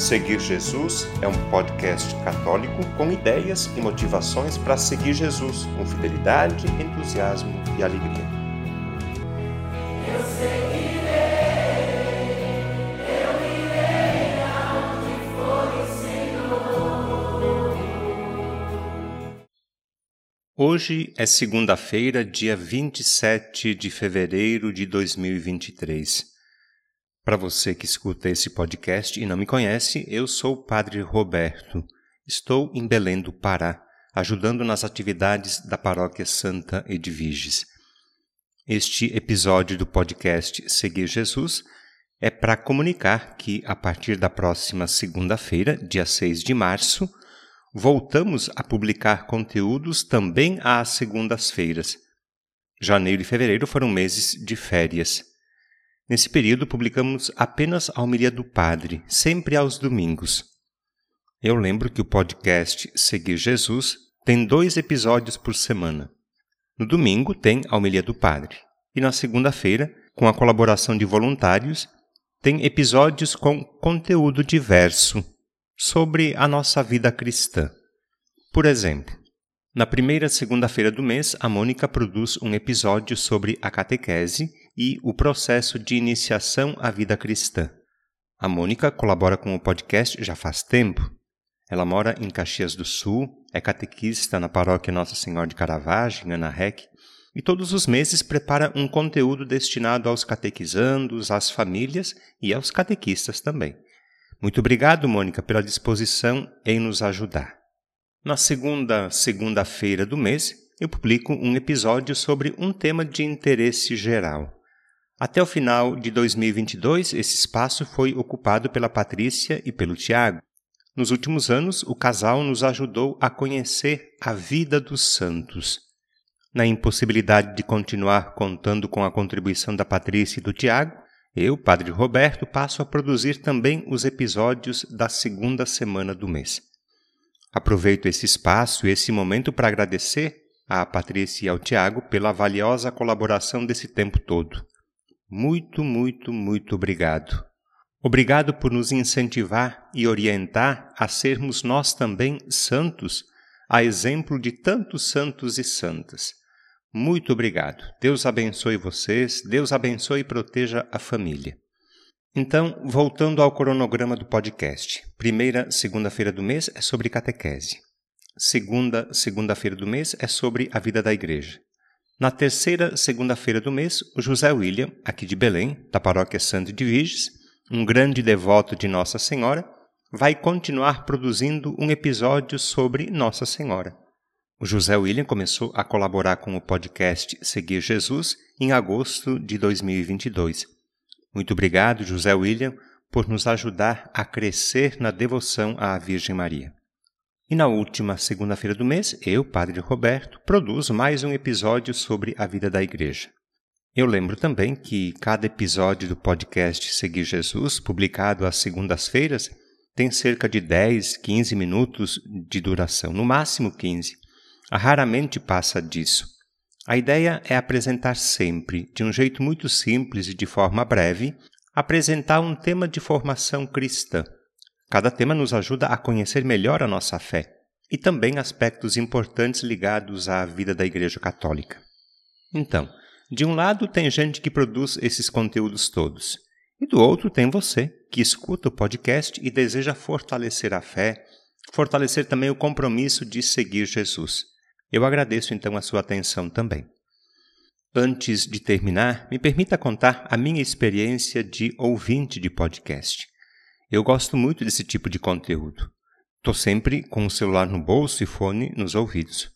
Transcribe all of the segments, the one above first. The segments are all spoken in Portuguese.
Seguir Jesus é um podcast católico com ideias e motivações para seguir Jesus com fidelidade, entusiasmo e alegria. Eu seguirei, eu irei for o Senhor. Hoje é segunda-feira, dia 27 de fevereiro de 2023. Para você que escuta esse podcast e não me conhece, eu sou o Padre Roberto. Estou em Belém do Pará, ajudando nas atividades da Paróquia Santa Edviges. Este episódio do podcast Seguir Jesus é para comunicar que, a partir da próxima segunda-feira, dia 6 de março, voltamos a publicar conteúdos também às segundas-feiras. Janeiro e fevereiro foram meses de férias. Nesse período, publicamos apenas a homilia do Padre, sempre aos domingos. Eu lembro que o podcast Seguir Jesus tem dois episódios por semana. No domingo tem a homilia do Padre, e na segunda-feira, com a colaboração de voluntários, tem episódios com conteúdo diverso sobre a nossa vida cristã. Por exemplo, na primeira segunda-feira do mês, a Mônica produz um episódio sobre a catequese e o processo de iniciação à vida cristã. A Mônica colabora com o podcast já faz tempo. Ela mora em Caxias do Sul, é catequista na paróquia Nossa Senhora de Caravaggio, Ana Rec, e todos os meses prepara um conteúdo destinado aos catequizandos, às famílias e aos catequistas também. Muito obrigado, Mônica, pela disposição em nos ajudar. Na segunda segunda-feira do mês, eu publico um episódio sobre um tema de interesse geral. Até o final de 2022, esse espaço foi ocupado pela Patrícia e pelo Tiago. Nos últimos anos, o casal nos ajudou a conhecer a vida dos santos. Na impossibilidade de continuar contando com a contribuição da Patrícia e do Tiago, eu, Padre Roberto, passo a produzir também os episódios da segunda semana do mês. Aproveito esse espaço e esse momento para agradecer à Patrícia e ao Tiago pela valiosa colaboração desse tempo todo. Muito, muito, muito obrigado. Obrigado por nos incentivar e orientar a sermos nós também santos, a exemplo de tantos santos e santas. Muito obrigado. Deus abençoe vocês, Deus abençoe e proteja a família. Então, voltando ao cronograma do podcast. Primeira segunda-feira do mês é sobre catequese. Segunda segunda-feira do mês é sobre a vida da igreja. Na terceira segunda-feira do mês, o José William, aqui de Belém, da paróquia Santo de Viges, um grande devoto de Nossa Senhora, vai continuar produzindo um episódio sobre Nossa Senhora. O José William começou a colaborar com o podcast Seguir Jesus em agosto de 2022 muito obrigado, José William, por nos ajudar a crescer na devoção à Virgem Maria. E na última segunda-feira do mês, eu, Padre Roberto, produzo mais um episódio sobre a vida da Igreja. Eu lembro também que cada episódio do podcast Seguir Jesus, publicado às segundas-feiras, tem cerca de 10, 15 minutos de duração, no máximo 15. Raramente passa disso. A ideia é apresentar sempre, de um jeito muito simples e de forma breve, apresentar um tema de formação cristã. Cada tema nos ajuda a conhecer melhor a nossa fé e também aspectos importantes ligados à vida da Igreja Católica. Então, de um lado tem gente que produz esses conteúdos todos, e do outro tem você, que escuta o podcast e deseja fortalecer a fé, fortalecer também o compromisso de seguir Jesus. Eu agradeço então a sua atenção também. Antes de terminar, me permita contar a minha experiência de ouvinte de podcast. Eu gosto muito desse tipo de conteúdo. Estou sempre com o celular no bolso e fone nos ouvidos.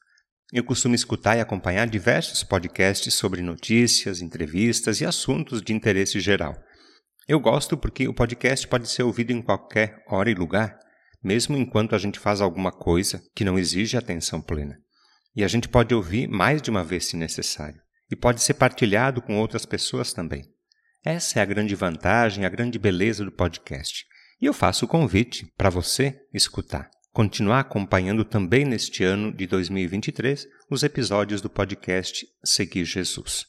Eu costumo escutar e acompanhar diversos podcasts sobre notícias, entrevistas e assuntos de interesse geral. Eu gosto porque o podcast pode ser ouvido em qualquer hora e lugar, mesmo enquanto a gente faz alguma coisa que não exige atenção plena. E a gente pode ouvir mais de uma vez se necessário. E pode ser partilhado com outras pessoas também. Essa é a grande vantagem, a grande beleza do podcast. E eu faço o convite para você escutar, continuar acompanhando também neste ano de 2023 os episódios do podcast Seguir Jesus.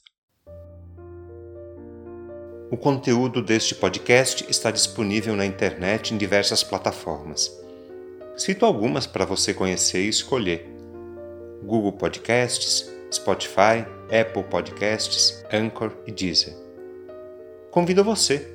O conteúdo deste podcast está disponível na internet em diversas plataformas. Cito algumas para você conhecer e escolher: Google Podcasts, Spotify, Apple Podcasts, Anchor e Deezer. Convido você